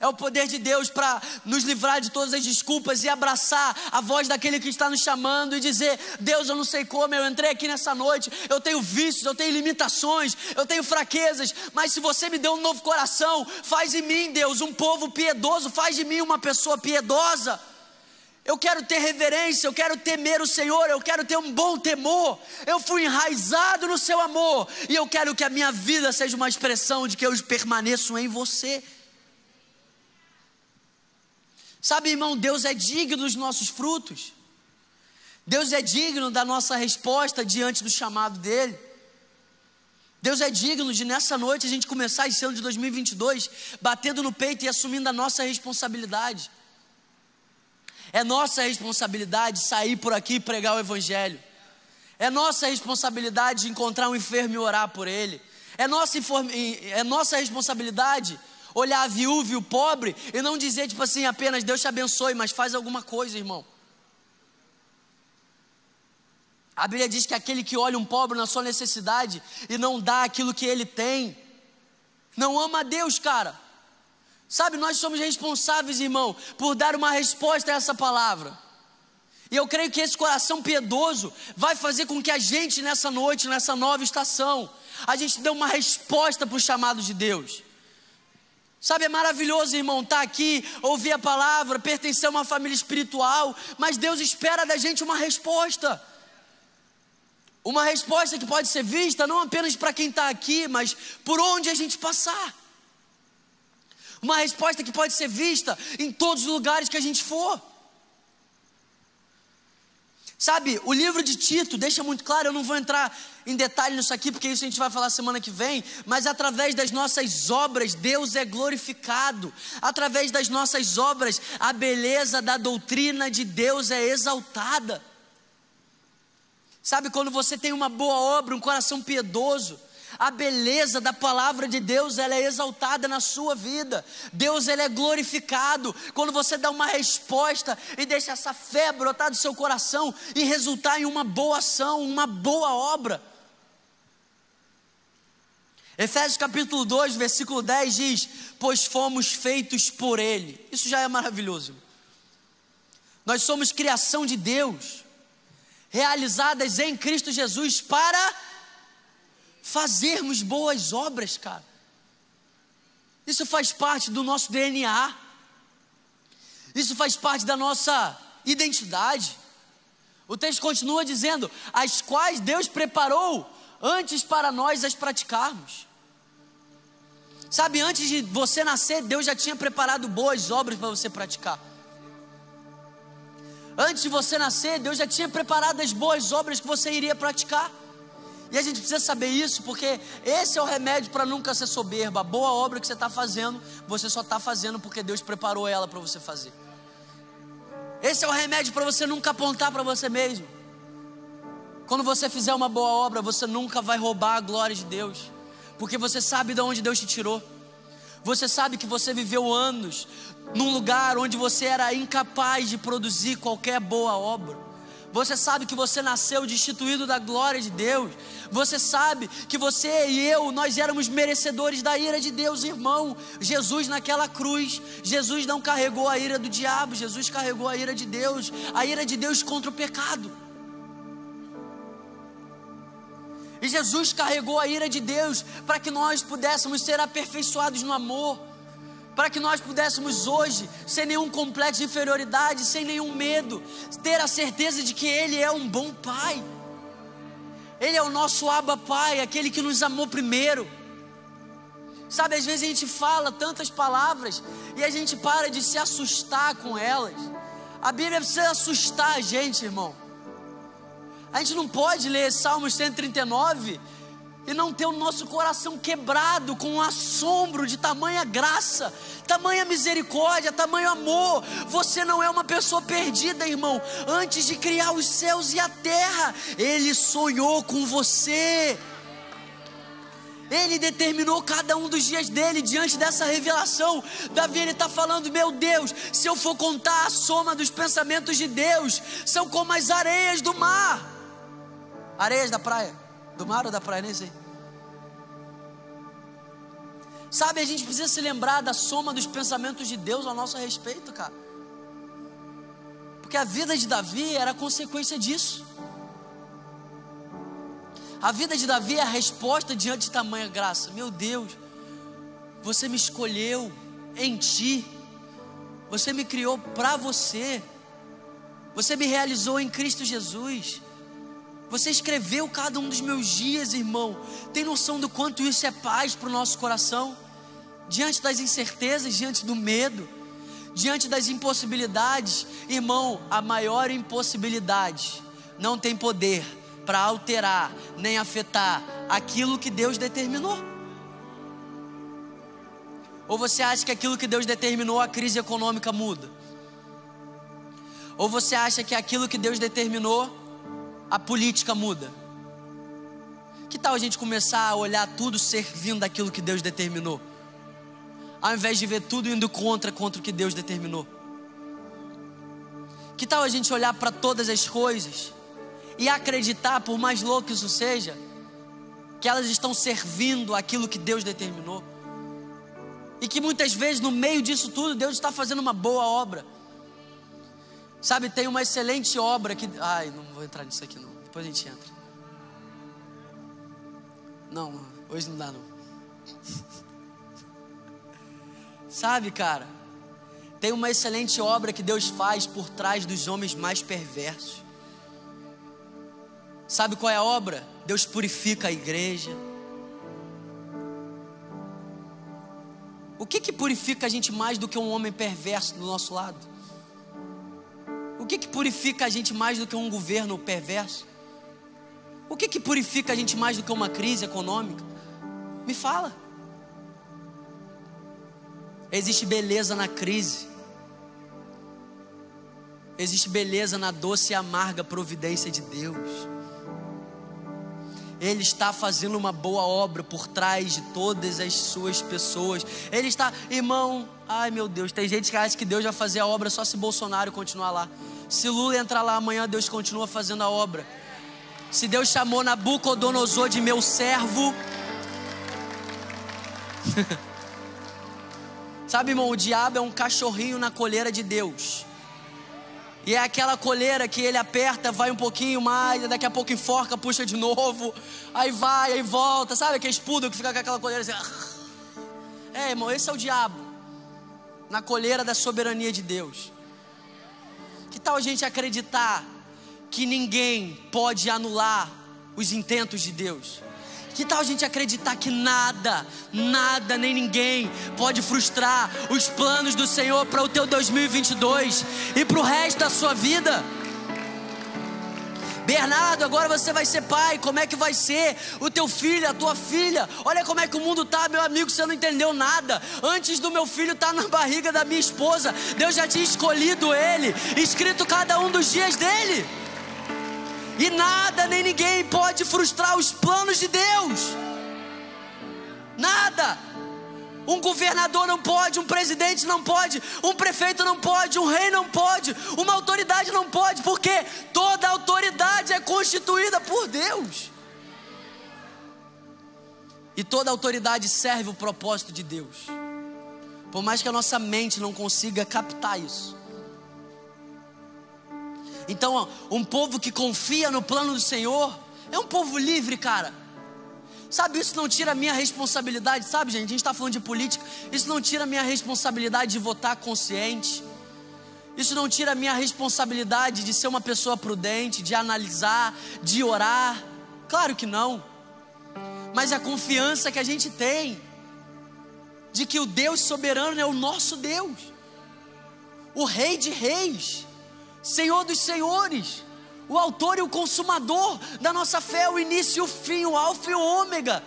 É o poder de Deus para nos livrar de todas as desculpas e abraçar a voz daquele que está nos chamando e dizer: Deus, eu não sei como, eu entrei aqui nessa noite, eu tenho vícios, eu tenho limitações, eu tenho fraquezas, mas se você me deu um novo coração, faz em mim, Deus, um povo piedoso, faz de mim uma pessoa piedosa. Eu quero ter reverência, eu quero temer o Senhor, eu quero ter um bom temor. Eu fui enraizado no seu amor e eu quero que a minha vida seja uma expressão de que eu permaneço em você. Sabe, irmão, Deus é digno dos nossos frutos. Deus é digno da nossa resposta diante do chamado dele. Deus é digno de nessa noite a gente começar esse ano de 2022 batendo no peito e assumindo a nossa responsabilidade. É nossa responsabilidade sair por aqui e pregar o Evangelho. É nossa responsabilidade encontrar um enfermo e orar por ele. É nossa, é nossa responsabilidade olhar a viúva e o pobre e não dizer, tipo assim, apenas Deus te abençoe, mas faz alguma coisa, irmão. A Bíblia diz que aquele que olha um pobre na sua necessidade e não dá aquilo que ele tem, não ama a Deus, cara. Sabe, nós somos responsáveis, irmão, por dar uma resposta a essa palavra. E eu creio que esse coração piedoso vai fazer com que a gente, nessa noite, nessa nova estação, a gente dê uma resposta para o chamado de Deus. Sabe, é maravilhoso, irmão, estar tá aqui, ouvir a palavra, pertencer a uma família espiritual, mas Deus espera da gente uma resposta. Uma resposta que pode ser vista não apenas para quem está aqui, mas por onde a gente passar. Uma resposta que pode ser vista em todos os lugares que a gente for. Sabe, o livro de Tito deixa muito claro, eu não vou entrar em detalhe nisso aqui, porque isso a gente vai falar semana que vem, mas através das nossas obras, Deus é glorificado, através das nossas obras, a beleza da doutrina de Deus é exaltada. Sabe, quando você tem uma boa obra, um coração piedoso, a beleza da palavra de Deus ela é exaltada na sua vida. Deus ele é glorificado quando você dá uma resposta e deixa essa fé brotar do seu coração e resultar em uma boa ação, uma boa obra. Efésios capítulo 2, versículo 10 diz: Pois fomos feitos por Ele. Isso já é maravilhoso. Nós somos criação de Deus, realizadas em Cristo Jesus para fazermos boas obras, cara. Isso faz parte do nosso DNA. Isso faz parte da nossa identidade. O texto continua dizendo: as quais Deus preparou antes para nós as praticarmos. Sabe, antes de você nascer, Deus já tinha preparado boas obras para você praticar. Antes de você nascer, Deus já tinha preparado as boas obras que você iria praticar. E a gente precisa saber isso, porque esse é o remédio para nunca ser soberba. A boa obra que você está fazendo, você só está fazendo porque Deus preparou ela para você fazer. Esse é o remédio para você nunca apontar para você mesmo. Quando você fizer uma boa obra, você nunca vai roubar a glória de Deus, porque você sabe de onde Deus te tirou. Você sabe que você viveu anos num lugar onde você era incapaz de produzir qualquer boa obra. Você sabe que você nasceu destituído da glória de Deus. Você sabe que você e eu, nós éramos merecedores da ira de Deus, irmão. Jesus naquela cruz, Jesus não carregou a ira do diabo, Jesus carregou a ira de Deus, a ira de Deus contra o pecado. Jesus carregou a ira de Deus para que nós pudéssemos ser aperfeiçoados no amor, para que nós pudéssemos hoje, sem nenhum complexo de inferioridade, sem nenhum medo, ter a certeza de que Ele é um bom Pai. Ele é o nosso Abba Pai, aquele que nos amou primeiro. Sabe, às vezes a gente fala tantas palavras e a gente para de se assustar com elas. A Bíblia precisa assustar a gente, irmão. A gente não pode ler Salmos 139 e não ter o nosso coração quebrado com um assombro de tamanha graça, tamanha misericórdia, tamanho amor. Você não é uma pessoa perdida, irmão. Antes de criar os céus e a terra, Ele sonhou com você. Ele determinou cada um dos dias dele diante dessa revelação. Davi ele está falando: Meu Deus, se eu for contar a soma dos pensamentos de Deus, são como as areias do mar. Areias da praia. Do mar ou da praia, nem sei. Sabe, a gente precisa se lembrar da soma dos pensamentos de Deus ao nosso respeito, cara. Porque a vida de Davi era consequência disso. A vida de Davi é a resposta diante de tamanha graça. Meu Deus, você me escolheu em ti. Você me criou para você. Você me realizou em Cristo Jesus. Você escreveu cada um dos meus dias, irmão. Tem noção do quanto isso é paz para o nosso coração? Diante das incertezas, diante do medo, diante das impossibilidades, irmão, a maior impossibilidade não tem poder para alterar nem afetar aquilo que Deus determinou. Ou você acha que aquilo que Deus determinou, a crise econômica muda? Ou você acha que aquilo que Deus determinou, a política muda. Que tal a gente começar a olhar tudo servindo daquilo que Deus determinou? Ao invés de ver tudo indo contra contra o que Deus determinou. Que tal a gente olhar para todas as coisas e acreditar, por mais louco que isso seja, que elas estão servindo aquilo que Deus determinou? E que muitas vezes no meio disso tudo Deus está fazendo uma boa obra. Sabe, tem uma excelente obra que. Ai, não vou entrar nisso aqui não. Depois a gente entra. Não, hoje não dá não. Sabe, cara, tem uma excelente obra que Deus faz por trás dos homens mais perversos. Sabe qual é a obra? Deus purifica a igreja. O que que purifica a gente mais do que um homem perverso do nosso lado? Que que purifica a gente mais do que um governo perverso? O que que purifica a gente mais do que uma crise econômica? Me fala. Existe beleza na crise. Existe beleza na doce e amarga providência de Deus. Ele está fazendo uma boa obra por trás de todas as suas pessoas. Ele está, irmão, ai meu Deus, tem gente que acha que Deus vai fazer a obra só se Bolsonaro continuar lá. Se Lula entrar lá amanhã, Deus continua fazendo a obra. Se Deus chamou Nabucodonosor de meu servo. Sabe, irmão, o diabo é um cachorrinho na coleira de Deus. E é aquela coleira que ele aperta, vai um pouquinho mais, daqui a pouco enforca, puxa de novo, aí vai, aí volta, sabe aquele espudo que fica com aquela coleira assim. É, irmão, esse é o diabo, na coleira da soberania de Deus. Que tal a gente acreditar que ninguém pode anular os intentos de Deus? Que tal a gente acreditar que nada, nada nem ninguém pode frustrar os planos do Senhor para o teu 2022 e para o resto da sua vida? Bernardo, agora você vai ser pai. Como é que vai ser o teu filho, a tua filha? Olha como é que o mundo tá, meu amigo. Você não entendeu nada. Antes do meu filho estar tá na barriga da minha esposa, Deus já tinha escolhido ele, escrito cada um dos dias dele. E nada nem ninguém pode frustrar os planos de Deus. Nada. Um governador não pode, um presidente não pode, um prefeito não pode, um rei não pode, uma autoridade não pode, porque toda autoridade é constituída por Deus. E toda autoridade serve o propósito de Deus. Por mais que a nossa mente não consiga captar isso. Então, um povo que confia no plano do Senhor é um povo livre, cara. Sabe, isso não tira a minha responsabilidade, sabe, gente? A gente está falando de política. Isso não tira a minha responsabilidade de votar consciente. Isso não tira a minha responsabilidade de ser uma pessoa prudente, de analisar, de orar. Claro que não. Mas a confiança que a gente tem de que o Deus soberano é o nosso Deus, o Rei de Reis, Senhor dos Senhores o autor e o consumador da nossa fé, o início e o fim, o alfa e o ômega.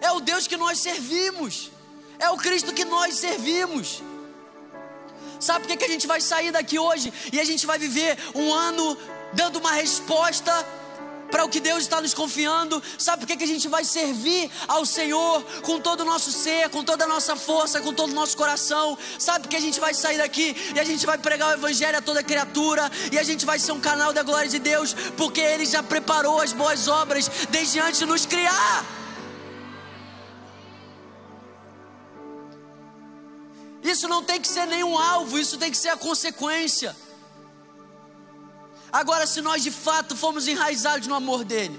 É o Deus que nós servimos, é o Cristo que nós servimos. Sabe por que, que a gente vai sair daqui hoje e a gente vai viver um ano dando uma resposta para o que Deus está nos confiando. Sabe por que, que a gente vai servir ao Senhor com todo o nosso ser, com toda a nossa força, com todo o nosso coração? Sabe por que a gente vai sair daqui e a gente vai pregar o Evangelho a toda criatura e a gente vai ser um canal da glória de Deus, porque Ele já preparou as boas obras desde antes de nos criar. Isso não tem que ser nenhum alvo, isso tem que ser a consequência. Agora, se nós de fato fomos enraizados no amor dele,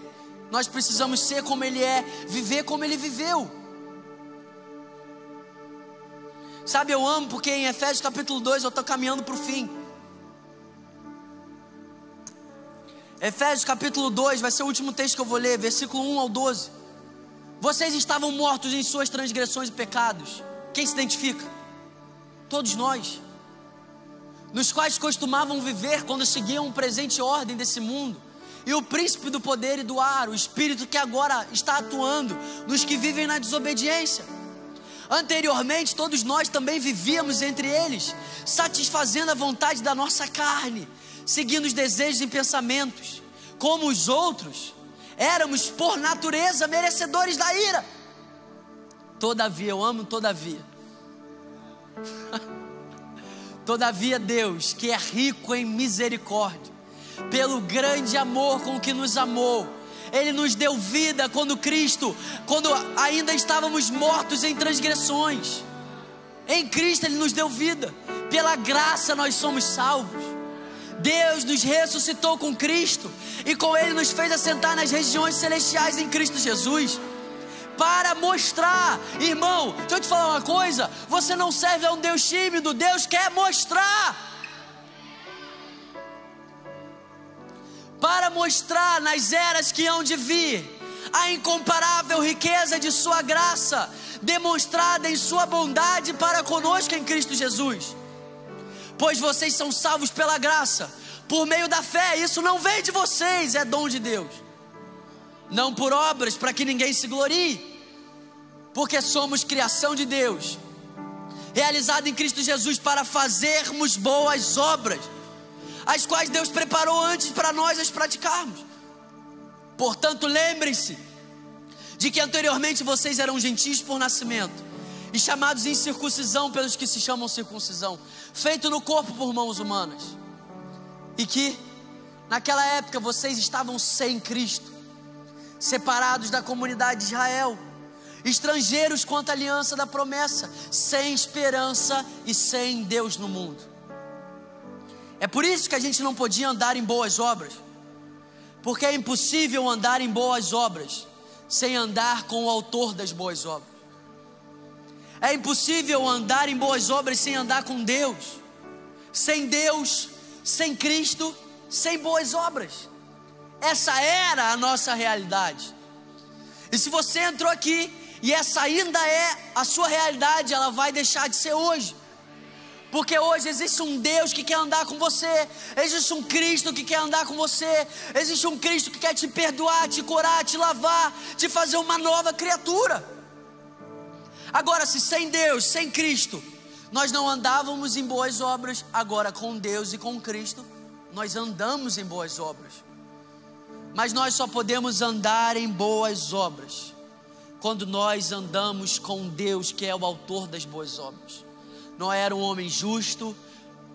nós precisamos ser como ele é, viver como ele viveu. Sabe, eu amo porque em Efésios capítulo 2 eu estou caminhando para o fim. Efésios capítulo 2 vai ser o último texto que eu vou ler, versículo 1 ao 12. Vocês estavam mortos em suas transgressões e pecados. Quem se identifica? Todos nós nos quais costumavam viver quando seguiam o presente ordem desse mundo, e o príncipe do poder e do ar, o espírito que agora está atuando nos que vivem na desobediência. Anteriormente, todos nós também vivíamos entre eles, satisfazendo a vontade da nossa carne, seguindo os desejos e pensamentos. Como os outros, éramos por natureza merecedores da ira. Todavia, eu amo todavia. Todavia, Deus, que é rico em misericórdia, pelo grande amor com que nos amou, Ele nos deu vida quando Cristo, quando ainda estávamos mortos em transgressões. Em Cristo Ele nos deu vida, pela graça nós somos salvos. Deus nos ressuscitou com Cristo e com Ele nos fez assentar nas regiões celestiais em Cristo Jesus para mostrar. Irmão, deixa eu te falar uma coisa: você não serve a um Deus tímido, Deus quer mostrar. Para mostrar nas eras que hão de vir a incomparável riqueza de Sua graça, demonstrada em Sua bondade para conosco em Cristo Jesus. Pois vocês são salvos pela graça, por meio da fé, isso não vem de vocês, é dom de Deus não por obras para que ninguém se glorie, porque somos criação de Deus, realizada em Cristo Jesus para fazermos boas obras, as quais Deus preparou antes para nós as praticarmos. Portanto, lembrem-se de que anteriormente vocês eram gentios por nascimento e chamados em circuncisão pelos que se chamam circuncisão, feito no corpo por mãos humanas, e que naquela época vocês estavam sem Cristo separados da comunidade de Israel, estrangeiros quanto à aliança da promessa, sem esperança e sem Deus no mundo. É por isso que a gente não podia andar em boas obras, porque é impossível andar em boas obras sem andar com o autor das boas obras. É impossível andar em boas obras sem andar com Deus. Sem Deus, sem Cristo, sem boas obras. Essa era a nossa realidade. E se você entrou aqui e essa ainda é a sua realidade, ela vai deixar de ser hoje. Porque hoje existe um Deus que quer andar com você, existe um Cristo que quer andar com você, existe um Cristo que quer te perdoar, te curar, te lavar, te fazer uma nova criatura. Agora, se sem Deus, sem Cristo, nós não andávamos em boas obras, agora com Deus e com Cristo, nós andamos em boas obras. Mas nós só podemos andar em boas obras quando nós andamos com Deus, que é o autor das boas obras. Noé era um homem justo,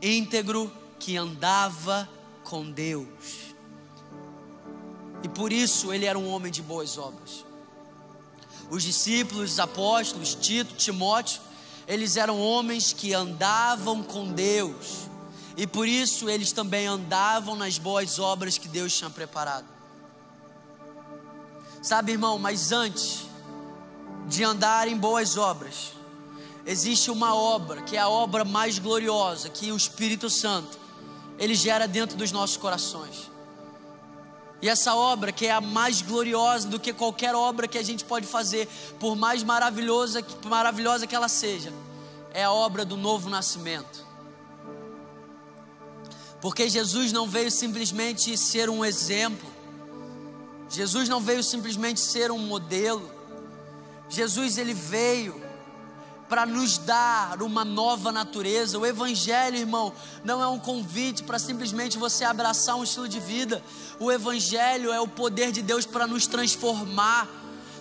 íntegro, que andava com Deus. E por isso ele era um homem de boas obras. Os discípulos, os apóstolos, Tito, Timóteo, eles eram homens que andavam com Deus. E por isso eles também andavam nas boas obras que Deus tinha preparado. Sabe, irmão, mas antes de andar em boas obras, existe uma obra que é a obra mais gloriosa que o Espírito Santo ele gera dentro dos nossos corações. E essa obra, que é a mais gloriosa do que qualquer obra que a gente pode fazer, por mais maravilhosa, maravilhosa que ela seja, é a obra do novo nascimento. Porque Jesus não veio simplesmente ser um exemplo, Jesus não veio simplesmente ser um modelo, Jesus ele veio para nos dar uma nova natureza. O Evangelho, irmão, não é um convite para simplesmente você abraçar um estilo de vida. O Evangelho é o poder de Deus para nos transformar.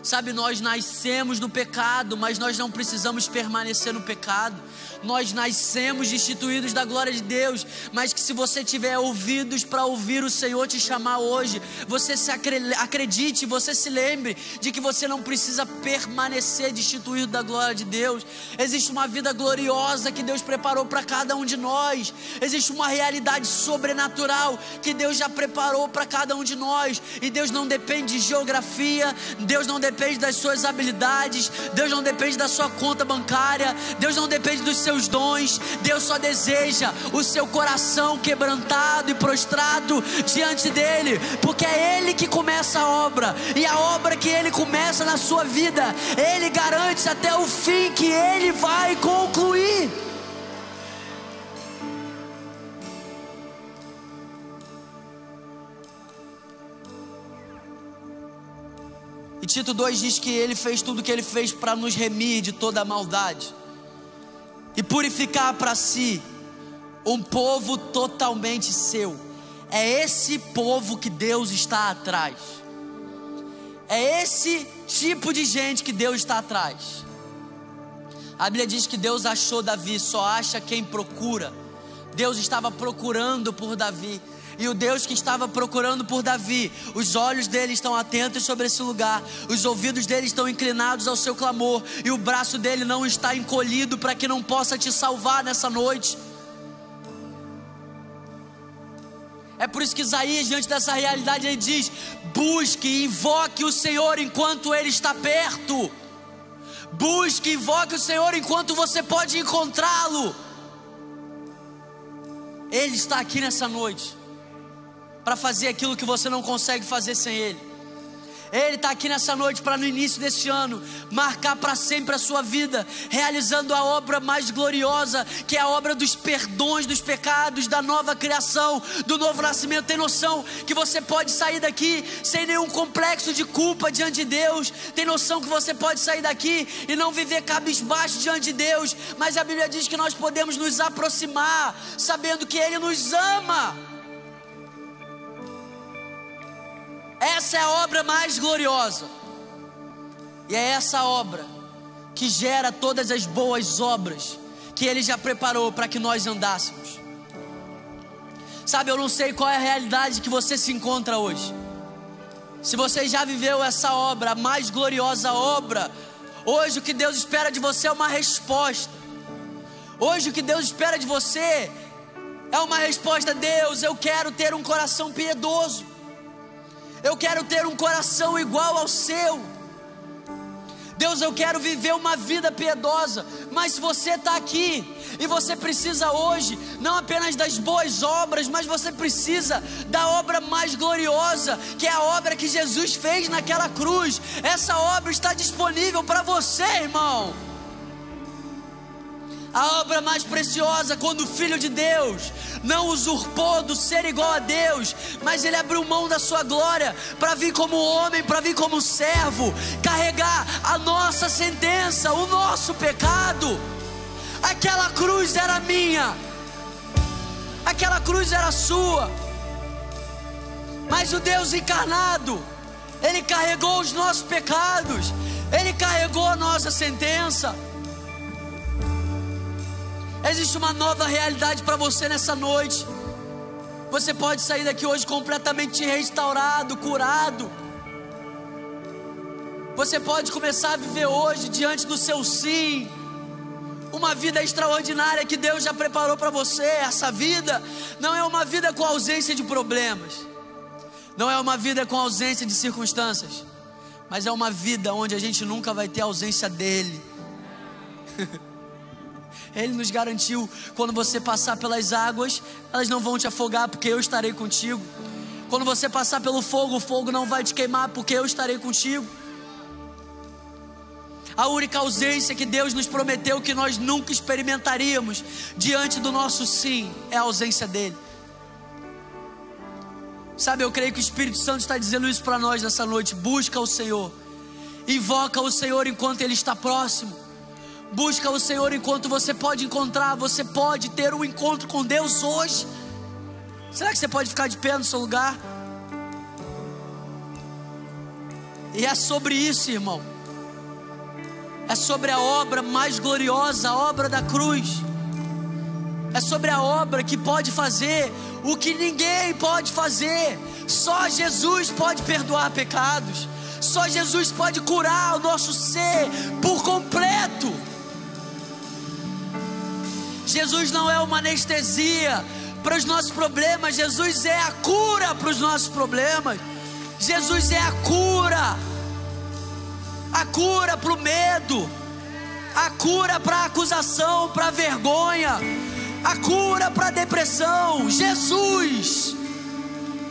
Sabe, nós nascemos no pecado, mas nós não precisamos permanecer no pecado nós nascemos destituídos da glória de Deus, mas que se você tiver ouvidos para ouvir o Senhor te chamar hoje, você se acredite, você se lembre de que você não precisa permanecer destituído da glória de Deus. Existe uma vida gloriosa que Deus preparou para cada um de nós. Existe uma realidade sobrenatural que Deus já preparou para cada um de nós. E Deus não depende de geografia, Deus não depende das suas habilidades, Deus não depende da sua conta bancária, Deus não depende dos seus dons. Deus só deseja o seu coração quebrantado e prostrado diante dele, porque é ele que começa a obra, e a obra que ele começa na sua vida, ele garante até o fim que ele vai concluir. E Tito 2 diz que ele fez tudo o que ele fez para nos remir de toda a maldade e purificar para si um povo totalmente seu. É esse povo que Deus está atrás. É esse tipo de gente que Deus está atrás. A Bíblia diz que Deus achou Davi, só acha quem procura. Deus estava procurando por Davi. E o Deus que estava procurando por Davi, os olhos dele estão atentos sobre esse lugar, os ouvidos dele estão inclinados ao seu clamor, e o braço dele não está encolhido para que não possa te salvar nessa noite. É por isso que Isaías, diante dessa realidade, ele diz: busque invoque o Senhor enquanto ele está perto. Busque invoque o Senhor enquanto você pode encontrá-lo. Ele está aqui nessa noite para fazer aquilo que você não consegue fazer sem Ele. Ele está aqui nessa noite para no início desse ano marcar para sempre a sua vida, realizando a obra mais gloriosa, que é a obra dos perdões dos pecados, da nova criação, do novo nascimento. Tem noção que você pode sair daqui sem nenhum complexo de culpa diante de Deus. Tem noção que você pode sair daqui e não viver cabisbaixo diante de Deus. Mas a Bíblia diz que nós podemos nos aproximar, sabendo que Ele nos ama. Essa é a obra mais gloriosa. E é essa obra que gera todas as boas obras que Ele já preparou para que nós andássemos. Sabe, eu não sei qual é a realidade que você se encontra hoje. Se você já viveu essa obra, a mais gloriosa obra, hoje o que Deus espera de você é uma resposta. Hoje o que Deus espera de você é uma resposta: Deus, eu quero ter um coração piedoso. Eu quero ter um coração igual ao seu. Deus, eu quero viver uma vida piedosa. Mas você está aqui e você precisa hoje, não apenas das boas obras, mas você precisa da obra mais gloriosa, que é a obra que Jesus fez naquela cruz. Essa obra está disponível para você, irmão a obra mais preciosa, quando o Filho de Deus não usurpou do ser igual a Deus, mas ele abriu mão da sua glória para vir como homem, para vir como servo, carregar a nossa sentença, o nosso pecado. Aquela cruz era minha, aquela cruz era sua, mas o Deus encarnado, ele carregou os nossos pecados, Ele carregou a nossa sentença. Existe uma nova realidade para você nessa noite. Você pode sair daqui hoje completamente restaurado, curado. Você pode começar a viver hoje diante do seu sim. Uma vida extraordinária que Deus já preparou para você. Essa vida não é uma vida com ausência de problemas. Não é uma vida com ausência de circunstâncias. Mas é uma vida onde a gente nunca vai ter ausência dele. Ele nos garantiu: quando você passar pelas águas, elas não vão te afogar, porque eu estarei contigo. Quando você passar pelo fogo, o fogo não vai te queimar, porque eu estarei contigo. A única ausência que Deus nos prometeu que nós nunca experimentaríamos diante do nosso sim é a ausência dele. Sabe, eu creio que o Espírito Santo está dizendo isso para nós nessa noite. Busca o Senhor, invoca o Senhor enquanto Ele está próximo. Busca o Senhor enquanto você pode encontrar, você pode ter um encontro com Deus hoje. Será que você pode ficar de pé no seu lugar? E é sobre isso, irmão. É sobre a obra mais gloriosa, a obra da cruz. É sobre a obra que pode fazer o que ninguém pode fazer. Só Jesus pode perdoar pecados. Só Jesus pode curar o nosso ser por completo. Jesus não é uma anestesia para os nossos problemas, Jesus é a cura para os nossos problemas. Jesus é a cura, a cura para o medo, a cura para a acusação, para a vergonha, a cura para a depressão. Jesus,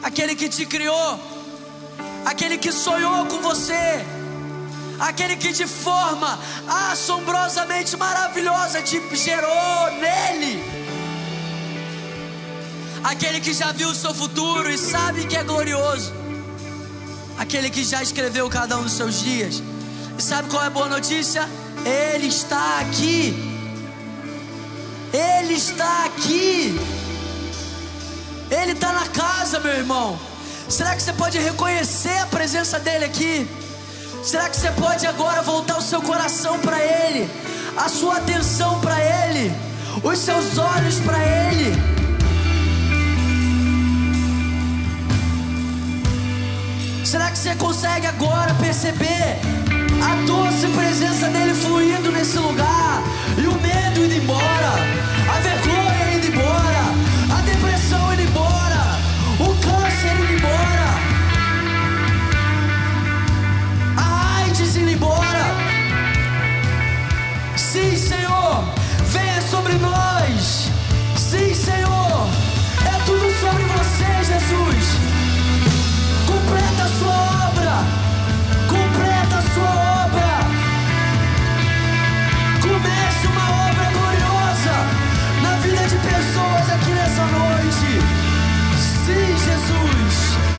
aquele que te criou, aquele que sonhou com você aquele que de forma assombrosamente maravilhosa te gerou nele, aquele que já viu o seu futuro e sabe que é glorioso, aquele que já escreveu cada um dos seus dias. E sabe qual é a boa notícia? Ele está aqui. Ele está aqui. Ele está na casa, meu irmão. Será que você pode reconhecer a presença dele aqui? Será que você pode agora voltar o seu coração para Ele, a sua atenção para Ele, os seus olhos para Ele? Será que você consegue agora perceber a doce presença dele fluindo nesse lugar e o medo indo embora? A